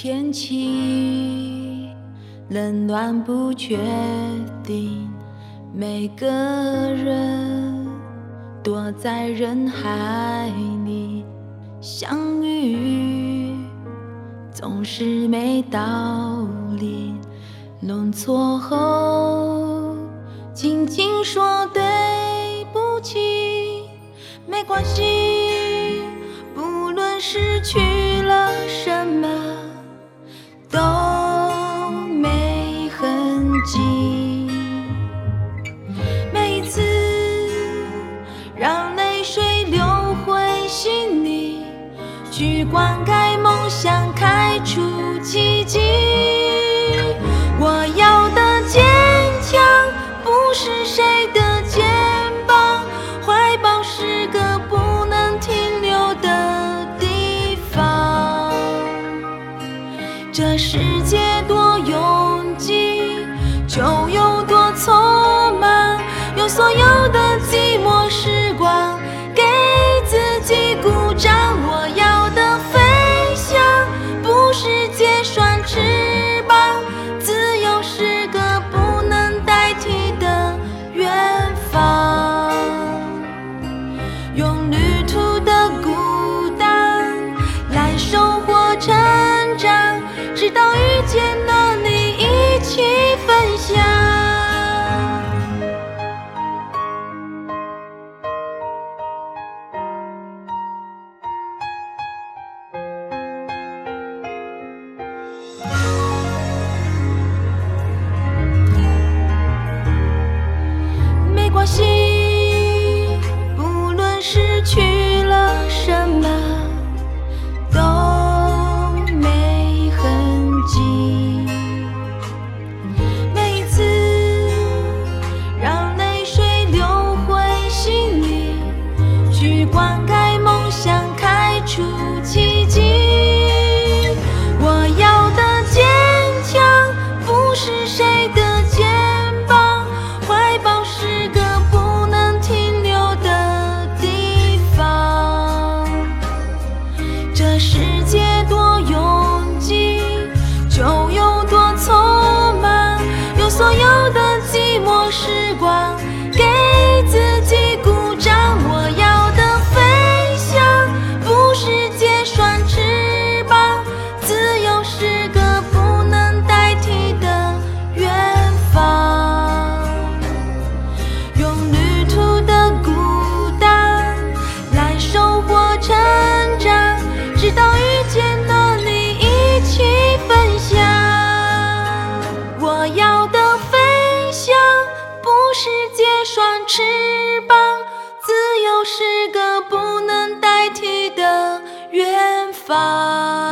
天气冷暖不确定每个人躲在人海里相遇总是没道理。弄错后轻轻说对不起没关系不论失去去灌溉梦想开出奇迹我要的坚强不是谁的肩膀怀抱是个不能停留的地方这世界多拥挤就有这翅膀自由是个不能代替的远方